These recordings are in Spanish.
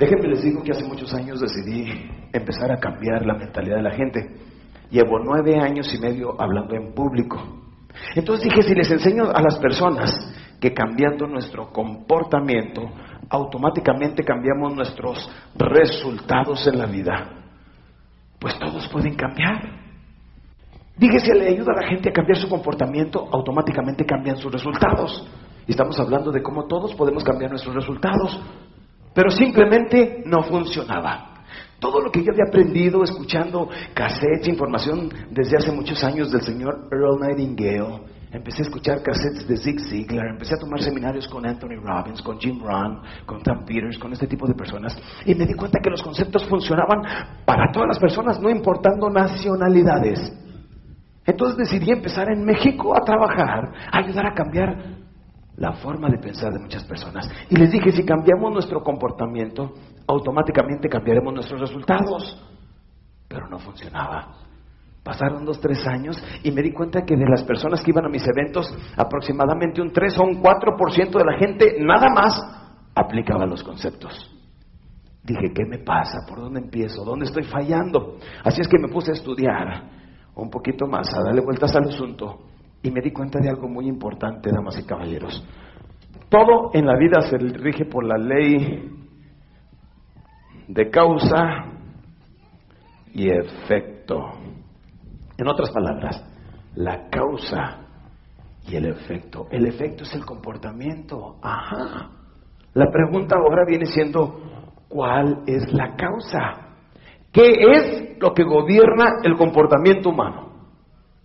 Déjenme les digo que hace muchos años decidí empezar a cambiar la mentalidad de la gente. Llevo nueve años y medio hablando en público. Entonces dije, si les enseño a las personas que cambiando nuestro comportamiento, automáticamente cambiamos nuestros resultados en la vida, pues todos pueden cambiar. Dije, si le ayuda a la gente a cambiar su comportamiento, automáticamente cambian sus resultados. Y estamos hablando de cómo todos podemos cambiar nuestros resultados. Pero simplemente no funcionaba. Todo lo que yo había aprendido escuchando cassettes, información desde hace muchos años del señor Earl Nightingale, empecé a escuchar cassettes de Zig Ziglar, empecé a tomar seminarios con Anthony Robbins, con Jim Rohn, con Tom Peters, con este tipo de personas, y me di cuenta que los conceptos funcionaban para todas las personas, no importando nacionalidades. Entonces decidí empezar en México a trabajar, a ayudar a cambiar la forma de pensar de muchas personas. Y les dije, si cambiamos nuestro comportamiento, automáticamente cambiaremos nuestros resultados. Pero no funcionaba. Pasaron dos, tres años y me di cuenta que de las personas que iban a mis eventos, aproximadamente un 3 o un 4% de la gente nada más aplicaba los conceptos. Dije, ¿qué me pasa? ¿Por dónde empiezo? ¿Dónde estoy fallando? Así es que me puse a estudiar un poquito más, a darle vueltas al asunto y me di cuenta de algo muy importante, damas y caballeros. Todo en la vida se rige por la ley de causa y efecto. En otras palabras, la causa y el efecto. El efecto es el comportamiento. Ajá. La pregunta ahora viene siendo, ¿cuál es la causa? ¿Qué es lo que gobierna el comportamiento humano?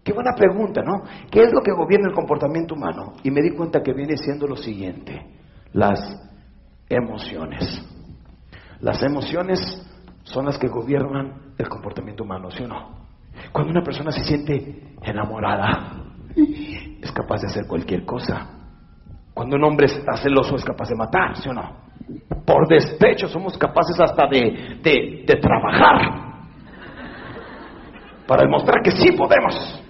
Qué buena pregunta, ¿no? ¿Qué es lo que gobierna el comportamiento humano? Y me di cuenta que viene siendo lo siguiente, las emociones. Las emociones son las que gobiernan el comportamiento humano, ¿sí o no? Cuando una persona se siente enamorada, es capaz de hacer cualquier cosa. Cuando un hombre está celoso, es capaz de matar, ¿sí o no? Por despecho somos capaces hasta de, de, de trabajar para demostrar que sí podemos.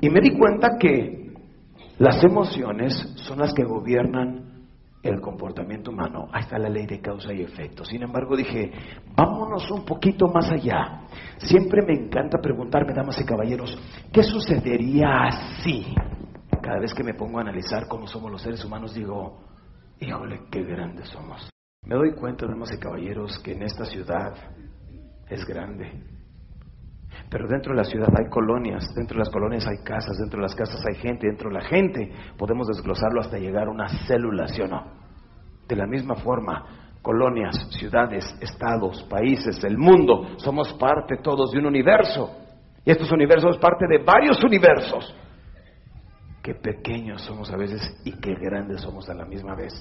Y me di cuenta que las emociones son las que gobiernan el comportamiento humano. Ahí está la ley de causa y efecto. Sin embargo, dije, vámonos un poquito más allá. Siempre me encanta preguntarme, damas y caballeros, ¿qué sucedería así? Cada vez que me pongo a analizar cómo somos los seres humanos, digo, híjole, qué grandes somos. Me doy cuenta, damas y caballeros, que en esta ciudad es grande pero dentro de la ciudad hay colonias, dentro de las colonias hay casas, dentro de las casas hay gente, dentro de la gente podemos desglosarlo hasta llegar a una célula, ¿sí o no? De la misma forma, colonias, ciudades, estados, países, el mundo, somos parte todos de un universo. Y estos universos parte de varios universos. Qué pequeños somos a veces y qué grandes somos a la misma vez.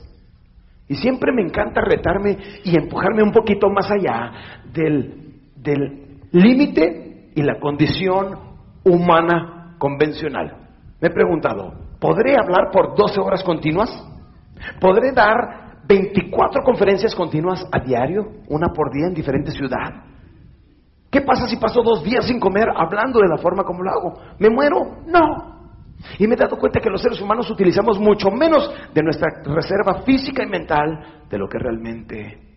Y siempre me encanta retarme y empujarme un poquito más allá del, del límite y la condición humana convencional. Me he preguntado, ¿podré hablar por 12 horas continuas? ¿Podré dar 24 conferencias continuas a diario, una por día en diferente ciudad? ¿Qué pasa si paso dos días sin comer hablando de la forma como lo hago? ¿Me muero? No. Y me he dado cuenta que los seres humanos utilizamos mucho menos de nuestra reserva física y mental de lo que realmente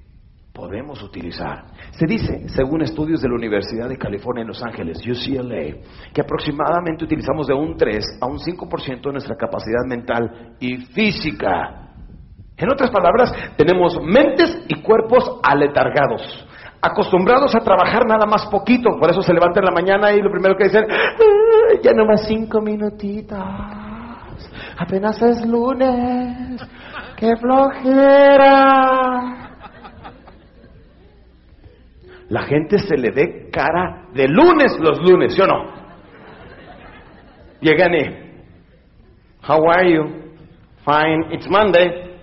podemos utilizar. Se dice, según estudios de la Universidad de California en Los Ángeles, UCLA, que aproximadamente utilizamos de un 3 a un 5% de nuestra capacidad mental y física. En otras palabras, tenemos mentes y cuerpos aletargados, acostumbrados a trabajar nada más poquito, por eso se levantan en la mañana y lo primero que dicen, ya no más cinco minutitos, apenas es lunes, qué flojera. La gente se le ve cara de lunes los lunes, ¿sí o no? Llegan y, how are you? Fine, it's Monday.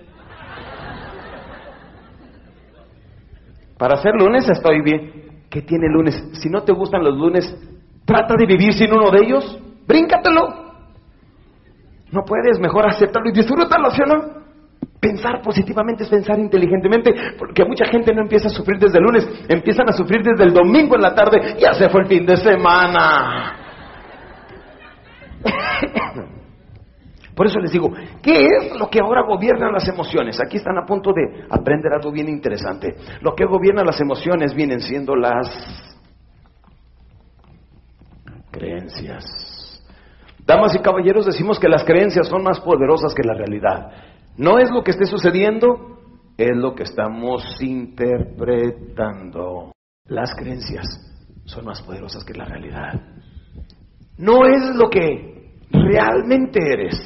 Para ser lunes estoy bien. ¿Qué tiene lunes? Si no te gustan los lunes, trata de vivir sin uno de ellos. Bríncatelo. No puedes, mejor aceptarlo y disfrútalo, ¿sí o no? Pensar positivamente es pensar inteligentemente, porque mucha gente no empieza a sufrir desde el lunes, empiezan a sufrir desde el domingo en la tarde, ya se fue el fin de semana. Por eso les digo, ¿qué es lo que ahora gobierna las emociones? Aquí están a punto de aprender algo bien interesante. Lo que gobierna las emociones vienen siendo las creencias. Damas y caballeros, decimos que las creencias son más poderosas que la realidad. No es lo que esté sucediendo, es lo que estamos interpretando. Las creencias son más poderosas que la realidad. No es lo que realmente eres,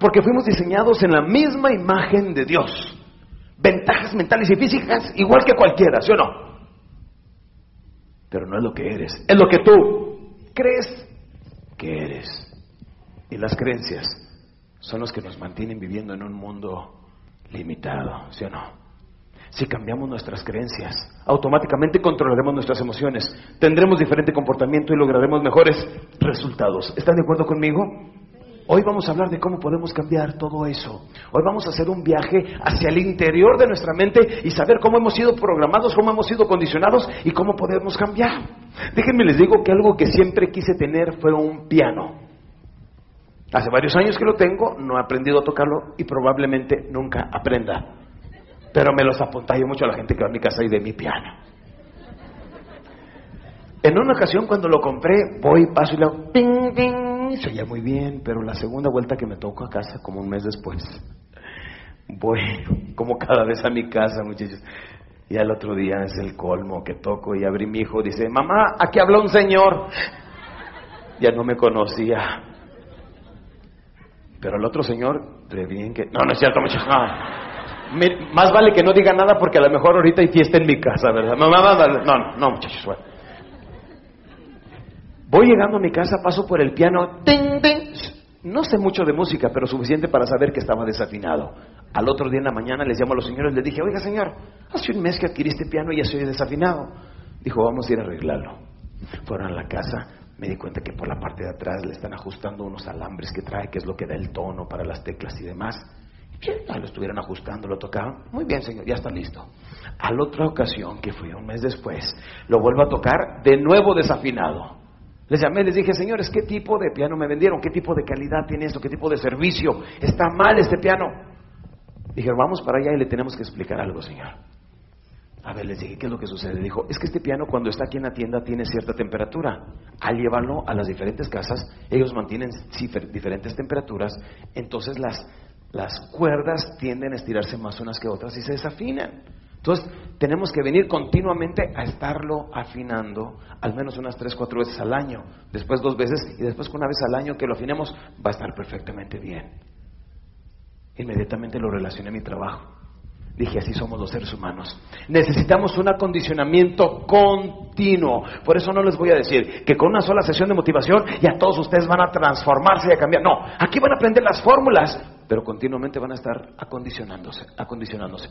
porque fuimos diseñados en la misma imagen de Dios. Ventajas mentales y físicas igual que cualquiera, ¿sí o no? Pero no es lo que eres, es lo que tú crees que eres. Y las creencias son los que nos mantienen viviendo en un mundo limitado, ¿sí o no? Si cambiamos nuestras creencias, automáticamente controlaremos nuestras emociones, tendremos diferente comportamiento y lograremos mejores resultados. ¿Están de acuerdo conmigo? Hoy vamos a hablar de cómo podemos cambiar todo eso. Hoy vamos a hacer un viaje hacia el interior de nuestra mente y saber cómo hemos sido programados, cómo hemos sido condicionados y cómo podemos cambiar. Déjenme les digo que algo que siempre quise tener fue un piano. Hace varios años que lo tengo, no he aprendido a tocarlo y probablemente nunca aprenda. Pero me los yo mucho a la gente que va a mi casa y de mi piano. En una ocasión cuando lo compré, voy, paso y le hago ping, ping, se oía muy bien, pero la segunda vuelta que me toco a casa, como un mes después, voy como cada vez a mi casa, muchachos. Y al otro día es el colmo que toco y abrí mi hijo, dice, mamá, aquí habla un señor. Ya no me conocía. Pero el otro señor, de bien que... No, no es cierto, muchachos, no. Más vale que no diga nada porque a lo mejor ahorita hay fiesta en mi casa, ¿verdad? No, no, no, muchachos, bueno. Voy llegando a mi casa, paso por el piano, no sé mucho de música, pero suficiente para saber que estaba desafinado. Al otro día en la mañana les llamo a los señores, les dije, oiga señor, hace un mes que adquiriste piano y ya soy desafinado. Dijo, vamos a ir a arreglarlo. Fueron a la casa, me di cuenta que por la parte de atrás le están ajustando unos alambres que trae, que es lo que da el tono para las teclas y demás. Lo estuvieron ajustando, lo tocaron. Muy bien, señor, ya está listo. A la otra ocasión, que fue un mes después, lo vuelvo a tocar de nuevo desafinado. Les llamé, les dije, señores, ¿qué tipo de piano me vendieron? ¿Qué tipo de calidad tiene esto? ¿Qué tipo de servicio? Está mal este piano. Dijeron, vamos para allá y le tenemos que explicar algo, señor. A ver, les dije, ¿qué es lo que sucede? Dijo, es que este piano cuando está aquí en la tienda tiene cierta temperatura. Al llevarlo a las diferentes casas, ellos mantienen diferentes temperaturas, entonces las, las cuerdas tienden a estirarse más unas que otras y se desafinan. Entonces, tenemos que venir continuamente a estarlo afinando, al menos unas tres, cuatro veces al año, después dos veces y después una vez al año que lo afinemos va a estar perfectamente bien. Inmediatamente lo relacioné a mi trabajo. Dije, así somos los seres humanos. Necesitamos un acondicionamiento continuo. Por eso no les voy a decir que con una sola sesión de motivación ya todos ustedes van a transformarse y a cambiar. No, aquí van a aprender las fórmulas, pero continuamente van a estar acondicionándose, acondicionándose.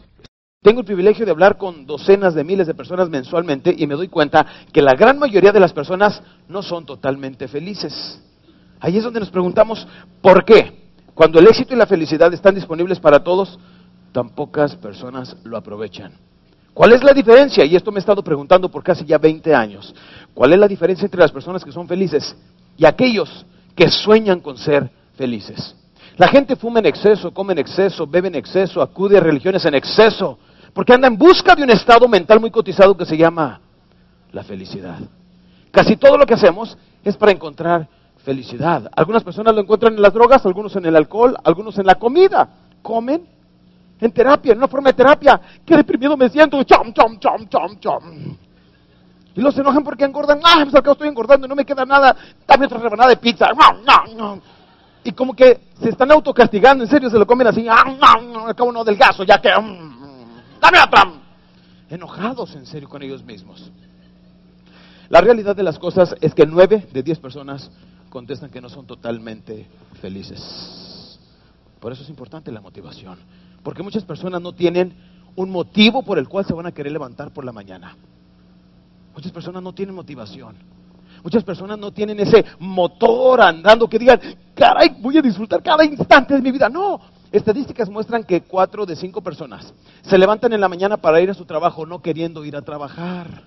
Tengo el privilegio de hablar con docenas de miles de personas mensualmente y me doy cuenta que la gran mayoría de las personas no son totalmente felices. Ahí es donde nos preguntamos, ¿por qué? Cuando el éxito y la felicidad están disponibles para todos, tan pocas personas lo aprovechan. ¿Cuál es la diferencia? Y esto me he estado preguntando por casi ya 20 años. ¿Cuál es la diferencia entre las personas que son felices y aquellos que sueñan con ser felices? La gente fuma en exceso, come en exceso, bebe en exceso, acude a religiones en exceso, porque anda en busca de un estado mental muy cotizado que se llama la felicidad. Casi todo lo que hacemos es para encontrar felicidad. Algunas personas lo encuentran en las drogas, algunos en el alcohol, algunos en la comida. Comen en terapia, en una forma de terapia. Qué deprimido me siento. Chom, chom, chom, chom, chom. Y los enojan porque engordan. Ah, pues al estoy engordando, no me queda nada. Dame otra rebanada de pizza. Y como que se están autocastigando, en serio, se lo comen así. Ah, no, acabo no delgazo, ya que. Mm, dame otra. Enojados, en serio, con ellos mismos. La realidad de las cosas es que nueve de diez personas contestan que no son totalmente felices. Por eso es importante la motivación. Porque muchas personas no tienen un motivo por el cual se van a querer levantar por la mañana. Muchas personas no tienen motivación. Muchas personas no tienen ese motor andando que digan, caray, voy a disfrutar cada instante de mi vida. No, estadísticas muestran que cuatro de cinco personas se levantan en la mañana para ir a su trabajo no queriendo ir a trabajar.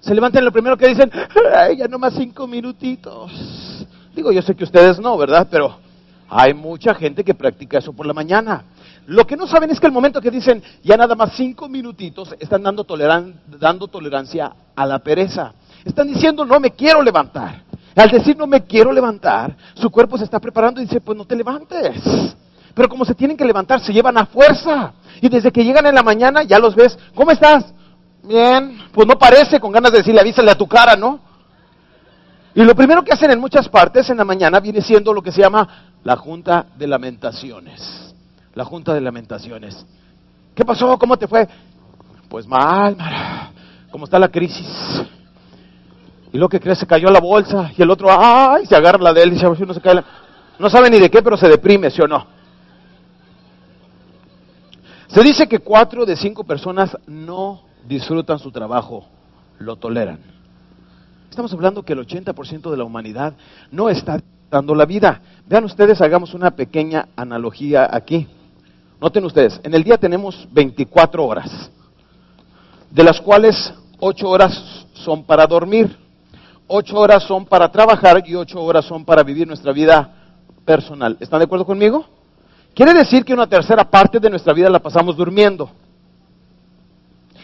Se levantan lo primero que dicen, ay, ya más cinco minutitos. Digo, yo sé que ustedes no, ¿verdad? Pero Hay mucha gente que practica eso por la mañana. Lo que no saben es que el momento que dicen ya nada más cinco minutitos, están dando, dando tolerancia a la pereza. Están diciendo no me quiero levantar. Al decir no me quiero levantar, su cuerpo se está preparando y dice pues no te levantes. Pero como se tienen que levantar, se llevan a fuerza. Y desde que llegan en la mañana ya los ves, ¿cómo estás? Bien, pues no parece, con ganas de decirle avísale a tu cara, ¿no? Y lo primero que hacen en muchas partes en la mañana viene siendo lo que se llama la Junta de Lamentaciones. La Junta de Lamentaciones. ¿Qué pasó? ¿Cómo te fue? Pues mal, Mara. ¿Cómo está la crisis? Y lo que crees, se cayó la bolsa. Y el otro, ¡ay! Se agarra la de él y dice, no se cae No sabe ni de qué, pero se deprime, ¿sí o no? Se dice que cuatro de cinco personas no disfrutan su trabajo, lo toleran. Estamos hablando que el 80% de la humanidad no está dando la vida. Vean ustedes, hagamos una pequeña analogía aquí. Noten ustedes, en el día tenemos 24 horas, de las cuales 8 horas son para dormir, 8 horas son para trabajar y 8 horas son para vivir nuestra vida personal. ¿Están de acuerdo conmigo? Quiere decir que una tercera parte de nuestra vida la pasamos durmiendo.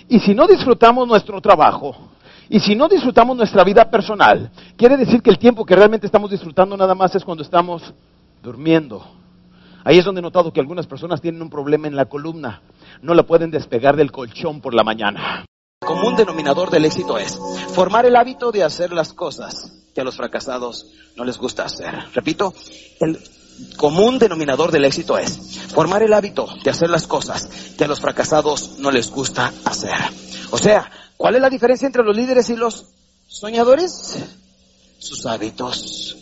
Y si no disfrutamos nuestro trabajo, y si no disfrutamos nuestra vida personal, quiere decir que el tiempo que realmente estamos disfrutando nada más es cuando estamos durmiendo. Ahí es donde he notado que algunas personas tienen un problema en la columna. No la pueden despegar del colchón por la mañana. El común denominador del éxito es formar el hábito de hacer las cosas que a los fracasados no les gusta hacer. Repito, el común denominador del éxito es formar el hábito de hacer las cosas que a los fracasados no les gusta hacer. O sea, ¿cuál es la diferencia entre los líderes y los soñadores? Sus hábitos.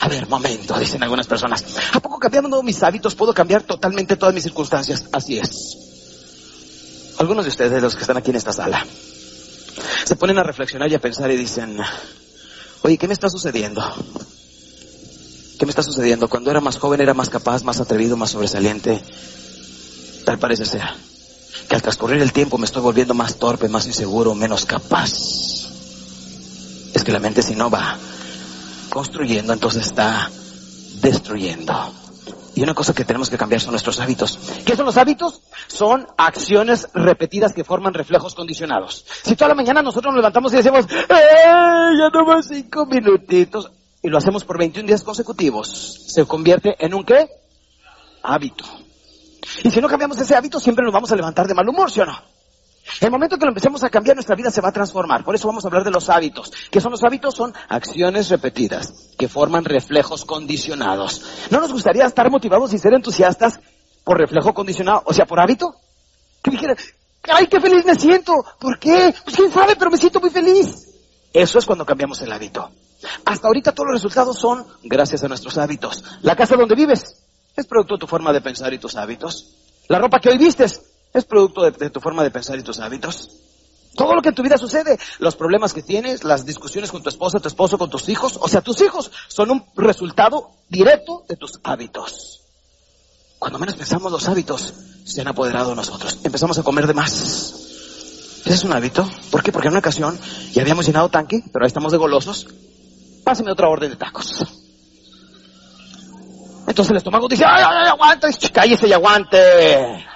A ver, momento, dicen algunas personas. ¿A poco cambiando mis hábitos puedo cambiar totalmente todas mis circunstancias? Así es. Algunos de ustedes, los que están aquí en esta sala, se ponen a reflexionar y a pensar y dicen, oye, ¿qué me está sucediendo? ¿Qué me está sucediendo? Cuando era más joven era más capaz, más atrevido, más sobresaliente. Tal parece ser. Que al transcurrir el tiempo me estoy volviendo más torpe, más inseguro, menos capaz. Es que la mente si no va construyendo, entonces está destruyendo. Y una cosa que tenemos que cambiar son nuestros hábitos. ¿Qué son los hábitos? Son acciones repetidas que forman reflejos condicionados. Si toda la mañana nosotros nos levantamos y decimos, ¡eh! Ya más cinco minutitos y lo hacemos por 21 días consecutivos, se convierte en un qué? Hábito. Y si no cambiamos ese hábito, siempre nos vamos a levantar de mal humor, ¿sí o no? El momento que lo empecemos a cambiar, nuestra vida se va a transformar. Por eso vamos a hablar de los hábitos. ¿Qué son los hábitos? Son acciones repetidas que forman reflejos condicionados. ¿No nos gustaría estar motivados y ser entusiastas por reflejo condicionado? O sea, por hábito. Que dijera, ¡ay, qué feliz me siento! ¿Por qué? Pues quién sabe, pero me siento muy feliz. Eso es cuando cambiamos el hábito. Hasta ahorita todos los resultados son gracias a nuestros hábitos. La casa donde vives es producto de tu forma de pensar y tus hábitos. La ropa que hoy vistes es producto de, tu forma de pensar y tus hábitos. Todo lo que en tu vida sucede, los problemas que tienes, las discusiones con tu esposa, tu esposo, con tus hijos, o sea, tus hijos son un resultado directo de tus hábitos. Cuando menos pensamos los hábitos se han apoderado de nosotros. Empezamos a comer de más. Ese es un hábito. ¿Por qué? Porque en una ocasión ya habíamos llenado tanque, pero ahí estamos de golosos páseme otra orden de tacos. Entonces el estómago dice, ay, ay, aguante, cállese y aguante.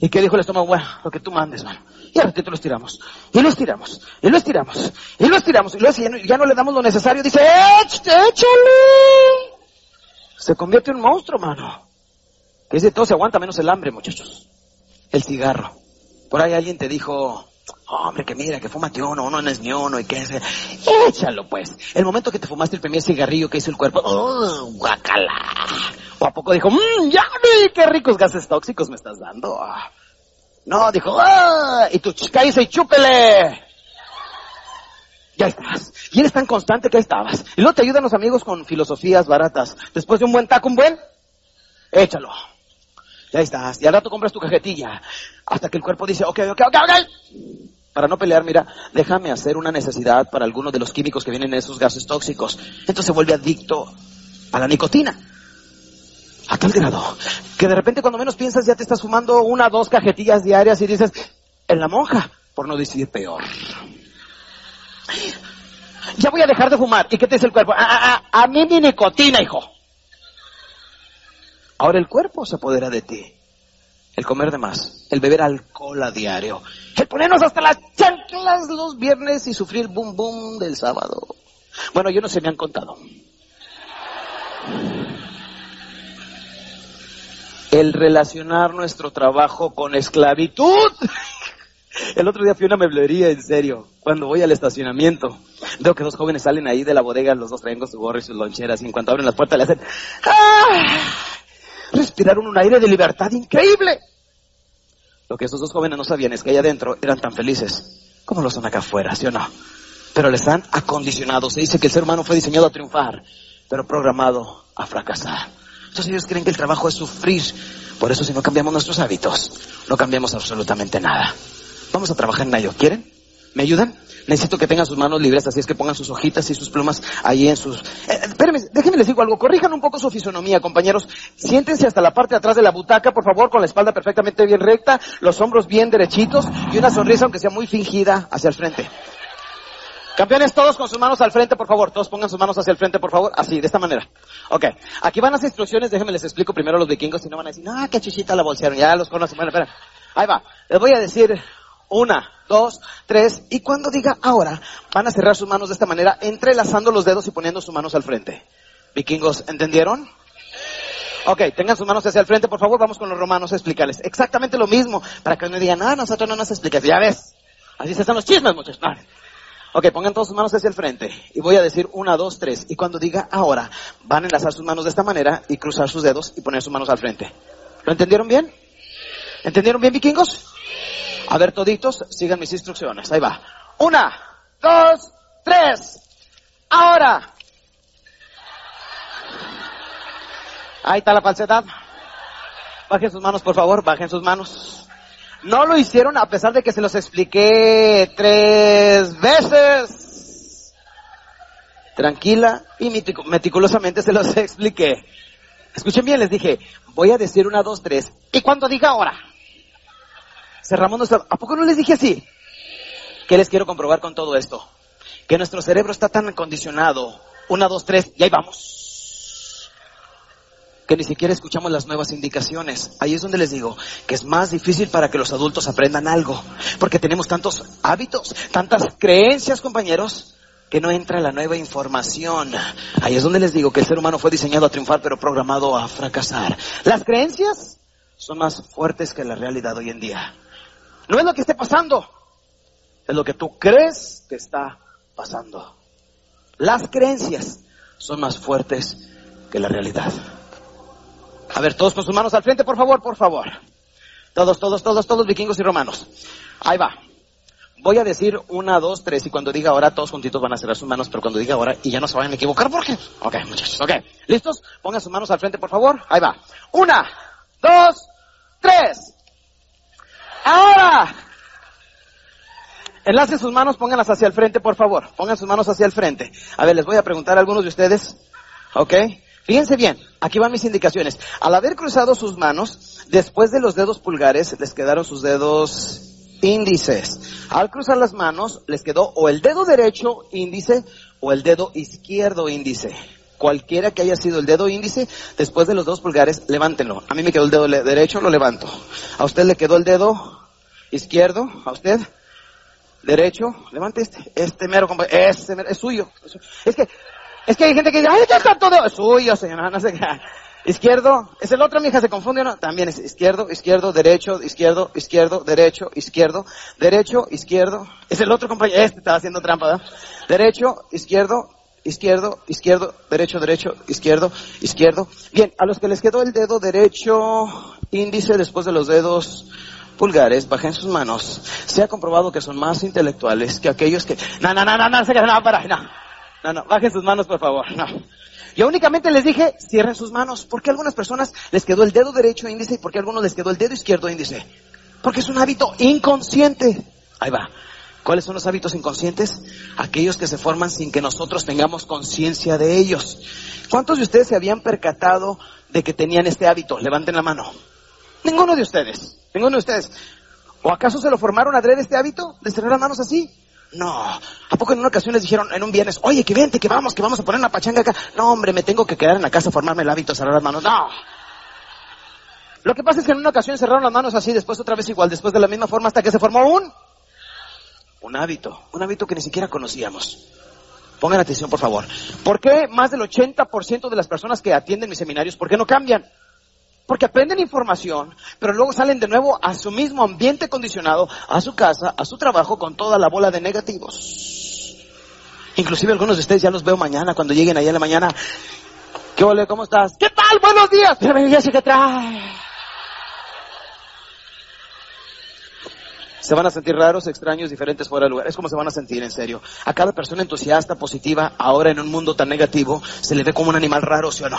¿Y qué dijo el estómago? Bueno, lo que tú mandes, mano. Y a ratito lo estiramos. Y lo estiramos. Y lo estiramos. Y lo estiramos. Y luego ya no, ya no le damos lo necesario. Dice, échale. Se convierte en un monstruo, mano. Que es de todo se aguanta menos el hambre, muchachos. El cigarro. Por ahí alguien te dijo, Hombre, que mira, que fumate uno, uno no es ni uno y que es... Échalo pues. El momento que te fumaste el primer cigarrillo que hizo el cuerpo, ¡oh, guacala! O a poco dijo, mmm, ya qué ricos gases tóxicos me estás dando. No, dijo, ¡ah! Y tú, cállese y chúpele. Ya estás. Y eres tan constante que ahí estabas. Y luego te ayudan los amigos con filosofías baratas. Después de un buen taco, un buen, échalo. Ya estás. Y al rato compras tu cajetilla. Hasta que el cuerpo dice, ok, ok, ok, ok. Para no pelear, mira, déjame hacer una necesidad para alguno de los químicos que vienen en esos gases tóxicos. Entonces se vuelve adicto a la nicotina. A tal grado que de repente cuando menos piensas ya te estás fumando una o dos cajetillas diarias y dices, en la monja, por no decir peor. ya voy a dejar de fumar. ¿Y qué te dice el cuerpo? A, ah, ah, ah, a mí mi nicotina, hijo. Ahora el cuerpo se apodera de ti. El comer de más, el beber alcohol a diario, el ponernos hasta las chanclas los viernes y sufrir boom boom del sábado. Bueno, yo no sé, me han contado. El relacionar nuestro trabajo con esclavitud. El otro día fui a una meblería, en serio, cuando voy al estacionamiento. Veo que dos jóvenes salen ahí de la bodega, los dos traen con su gorro y sus loncheras, y en cuanto abren las puertas le hacen... ¡Ah! Respiraron un aire de libertad increíble. Lo que esos dos jóvenes no sabían es que allá adentro eran tan felices como lo son acá afuera, ¿sí o no? Pero les han acondicionado. Se dice que el ser humano fue diseñado a triunfar, pero programado a fracasar. Entonces ellos creen que el trabajo es sufrir. Por eso si no cambiamos nuestros hábitos, no cambiamos absolutamente nada. Vamos a trabajar en ello. ¿Quieren? ¿Me ayudan? Necesito que tengan sus manos libres, así es que pongan sus hojitas y sus plumas ahí en sus... Eh, espérenme, déjenme les digo algo, corrijan un poco su fisonomía, compañeros. Siéntense hasta la parte de atrás de la butaca, por favor, con la espalda perfectamente bien recta, los hombros bien derechitos y una sonrisa, aunque sea muy fingida, hacia el frente. Campeones, todos con sus manos al frente, por favor. Todos pongan sus manos hacia el frente, por favor. Así, de esta manera. Ok. Aquí van las instrucciones. Déjenme les explico primero a los vikingos. Si no van a decir, no, qué chichita la bolsearon. Ya los conocen. Bueno, espera. Ahí va. Les voy a decir una, dos, tres. Y cuando diga ahora, van a cerrar sus manos de esta manera, entrelazando los dedos y poniendo sus manos al frente. Vikingos, ¿entendieron? Ok, tengan sus manos hacia el frente, por favor. Vamos con los romanos a explicarles exactamente lo mismo. Para que no digan, no, nosotros no nos explicas. Ya ves. Así se están los chismes, muchachos. Ok, pongan todas sus manos hacia el frente. Y voy a decir una, dos, tres. Y cuando diga ahora, van a enlazar sus manos de esta manera y cruzar sus dedos y poner sus manos al frente. ¿Lo entendieron bien? ¿Entendieron bien, vikingos? A ver, toditos, sigan mis instrucciones. Ahí va. Una, dos, tres. Ahora. Ahí está la falsedad. Bajen sus manos, por favor, bajen sus manos. No lo hicieron a pesar de que se los expliqué tres veces. Tranquila y meticulosamente se los expliqué. Escuchen bien, les dije, voy a decir una, dos, tres. Y cuando diga ahora, nuestro... ¿A poco no les dije así? ¿Qué les quiero comprobar con todo esto? Que nuestro cerebro está tan acondicionado. Una, dos, tres, y ahí vamos que ni siquiera escuchamos las nuevas indicaciones. Ahí es donde les digo que es más difícil para que los adultos aprendan algo, porque tenemos tantos hábitos, tantas creencias, compañeros, que no entra la nueva información. Ahí es donde les digo que el ser humano fue diseñado a triunfar, pero programado a fracasar. Las creencias son más fuertes que la realidad hoy en día. No es lo que esté pasando, es lo que tú crees que está pasando. Las creencias son más fuertes que la realidad. A ver, todos con sus manos al frente, por favor, por favor. Todos, todos, todos, todos vikingos y romanos. Ahí va. Voy a decir una, dos, tres, y cuando diga ahora, todos juntitos van a cerrar sus manos, pero cuando diga ahora, y ya no se vayan a equivocar, ¿por qué? Ok, muchachos, ok. ¿Listos? Pongan sus manos al frente, por favor. Ahí va. Una, dos, tres. Ahora. Enlacen sus manos, pónganlas hacia el frente, por favor. Pongan sus manos hacia el frente. A ver, les voy a preguntar a algunos de ustedes. ¿Ok? Fíjense bien, aquí van mis indicaciones. Al haber cruzado sus manos, después de los dedos pulgares les quedaron sus dedos índices. Al cruzar las manos les quedó o el dedo derecho índice o el dedo izquierdo índice. Cualquiera que haya sido el dedo índice, después de los dedos pulgares, levántenlo. A mí me quedó el dedo derecho, lo levanto. A usted le quedó el dedo izquierdo, a usted derecho, levante este, este mero, este mero, es suyo. Es que es que hay gente que dice, ay, ya está todo suyo, señora, no sé qué. Izquierdo, es el otro, mi hija se confunde, ¿no? También es izquierdo, izquierdo, derecho, izquierdo, izquierdo, derecho, izquierdo, derecho, izquierdo. Es el otro compañero, este estaba haciendo trampa, ¿verdad? Derecho, izquierdo, izquierdo, izquierdo, derecho, derecho, izquierdo, izquierdo. Bien, a los que les quedó el dedo derecho índice después de los dedos pulgares, bajen sus manos. Se ha comprobado que son más intelectuales que aquellos que, no, no, no, no, no, no, para, no. No, no, bajen sus manos, por favor. No. Yo únicamente les dije, cierren sus manos. Porque a algunas personas les quedó el dedo derecho índice y porque a algunos les quedó el dedo izquierdo índice. Porque es un hábito inconsciente. Ahí va. ¿Cuáles son los hábitos inconscientes? Aquellos que se forman sin que nosotros tengamos conciencia de ellos. ¿Cuántos de ustedes se habían percatado de que tenían este hábito? Levanten la mano. Ninguno de ustedes. Ninguno de ustedes. ¿O acaso se lo formaron adrede este hábito de cerrar las manos así? No. ¿A poco en una ocasión les dijeron en un viernes, oye, que vente, que vamos, que vamos a poner una pachanga acá? No, hombre, me tengo que quedar en la casa, formarme el hábito, cerrar las manos. No. Lo que pasa es que en una ocasión cerraron las manos así, después otra vez igual, después de la misma forma hasta que se formó un, un hábito, un hábito que ni siquiera conocíamos. Pongan atención, por favor. ¿Por qué más del 80% de las personas que atienden mis seminarios, por qué no cambian? Porque aprenden información, pero luego salen de nuevo a su mismo ambiente condicionado, a su casa, a su trabajo, con toda la bola de negativos. Inclusive algunos de ustedes ya los veo mañana, cuando lleguen ahí en la mañana. ¿Qué ole? ¿Cómo estás? ¿Qué tal? Buenos días. ¿qué trae? Se van a sentir raros, extraños, diferentes fuera de lugar. Es como se van a sentir, en serio. A cada persona entusiasta, positiva, ahora en un mundo tan negativo, se le ve como un animal raro, ¿sí o no?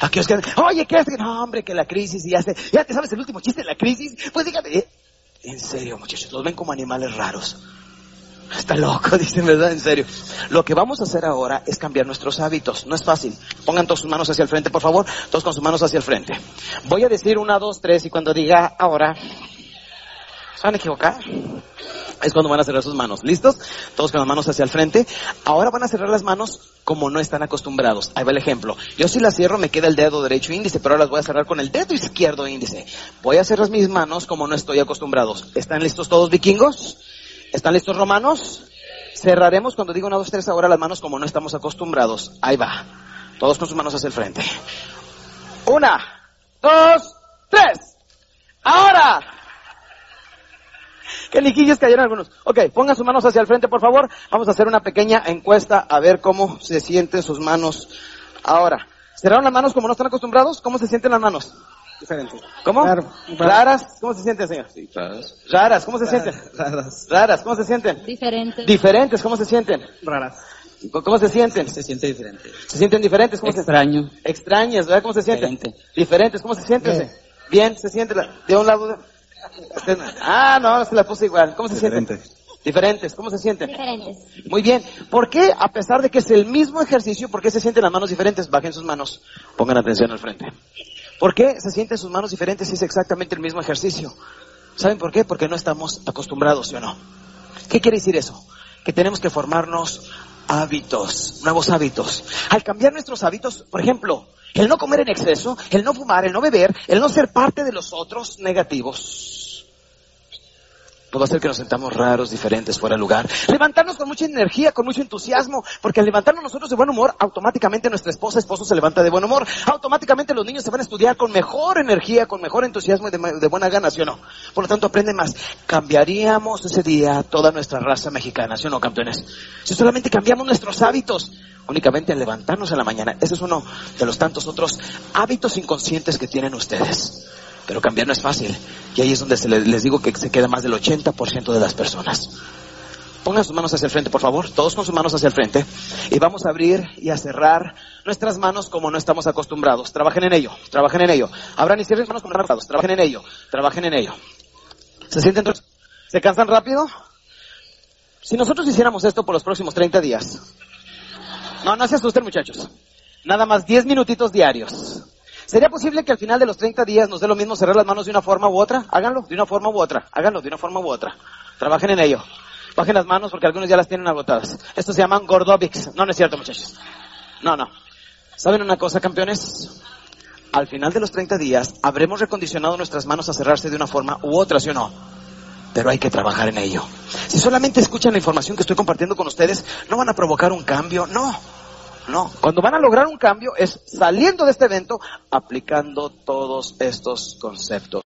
Aquellos que oye, ¿qué es? No, hombre, que la crisis y ya, se, ya te sabes el último chiste de la crisis. Pues dígame, en serio, muchachos, los ven como animales raros. Está loco, dicen, ¿verdad? En serio. Lo que vamos a hacer ahora es cambiar nuestros hábitos. No es fácil. Pongan todas sus manos hacia el frente, por favor. Todos con sus manos hacia el frente. Voy a decir una, dos, tres y cuando diga ahora, ¿Se van a equivocar? Es cuando van a cerrar sus manos. ¿Listos? Todos con las manos hacia el frente. Ahora van a cerrar las manos como no están acostumbrados. Ahí va el ejemplo. Yo si las cierro me queda el dedo derecho índice, pero ahora las voy a cerrar con el dedo izquierdo índice. Voy a cerrar mis manos como no estoy acostumbrados. ¿Están listos todos vikingos? ¿Están listos romanos? Cerraremos cuando digo una, dos, tres ahora las manos como no estamos acostumbrados. Ahí va. Todos con sus manos hacia el frente. Una, dos, tres. Ahora. Que liquillos cayeron algunos. Ok, pongan sus manos hacia el frente, por favor. Vamos a hacer una pequeña encuesta a ver cómo se sienten sus manos ahora. ¿Cerraron las manos como no están acostumbrados? ¿Cómo se sienten las manos? Diferentes. ¿Cómo? Claro. ¿Raras? ¿Cómo se sienten, señor? Sí, raras. ¿Raras? ¿Cómo se sienten? Raras. ¿Raras? ¿Cómo se sienten? Diferente. ¿Diferentes? ¿Cómo se sienten? Raras. ¿Cómo se sienten? Se siente diferente. ¿Se sienten diferentes? ¿Cómo se Extraño. Extrañas, ¿verdad? ¿Cómo se sienten? Diferente. Diferentes, ¿cómo se sienten? Bien. Bien, se siente la- de un lado. de- Ah, no, se la puse igual. ¿Cómo se sienten? Diferente. Diferentes, ¿cómo se sienten? Diferentes. Muy bien. ¿Por qué, a pesar de que es el mismo ejercicio, por qué se sienten las manos diferentes? Bajen sus manos. Pongan atención al frente. ¿Por qué se sienten sus manos diferentes si es exactamente el mismo ejercicio? ¿Saben por qué? Porque no estamos acostumbrados, ¿sí o no? ¿Qué quiere decir eso? Que tenemos que formarnos hábitos, nuevos hábitos. Al cambiar nuestros hábitos, por ejemplo, el no comer en exceso, el no fumar, el no beber, el no ser parte de los otros negativos, a hacer que nos sentamos raros, diferentes, fuera de lugar. Levantarnos con mucha energía, con mucho entusiasmo, porque al levantarnos nosotros de buen humor, automáticamente nuestra esposa, esposo se levanta de buen humor. Automáticamente los niños se van a estudiar con mejor energía, con mejor entusiasmo y de, de buena gana, ¿sí o no? Por lo tanto, aprenden más. Cambiaríamos ese día toda nuestra raza mexicana, ¿sí o no, campeones? Si solamente cambiamos nuestros hábitos, únicamente al levantarnos en la mañana. Ese es uno de los tantos otros hábitos inconscientes que tienen ustedes. Pero cambiar no es fácil. Y ahí es donde se le- les digo que se queda más del 80% de las personas. Pongan sus manos hacia el frente, por favor. Todos con sus manos hacia el frente. Y vamos a abrir y a cerrar nuestras manos como no estamos acostumbrados. Trabajen en ello. Trabajen en ello. Abran y cierren manos como no acostumbrados. Trabajen en ello. Trabajen en ello. ¿Se sienten? ¿Se cansan rápido? Si nosotros hiciéramos esto por los próximos 30 días. No, no se asusten muchachos. Nada más 10 minutitos diarios. ¿Sería posible que al final de los 30 días nos dé lo mismo cerrar las manos de una forma u otra? Háganlo, de una forma u otra. Háganlo, de una forma u otra. Trabajen en ello. Bajen las manos porque algunos ya las tienen agotadas. Estos se llaman gordobics. No, no es cierto, muchachos. No, no. ¿Saben una cosa, campeones? Al final de los 30 días habremos recondicionado nuestras manos a cerrarse de una forma u otra, ¿sí o no? Pero hay que trabajar en ello. Si solamente escuchan la información que estoy compartiendo con ustedes, no van a provocar un cambio, no. No, cuando van a lograr un cambio es saliendo de este evento aplicando todos estos conceptos.